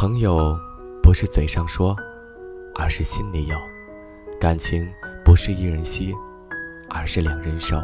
朋友不是嘴上说而是心里有感情不是一人惜而是两人守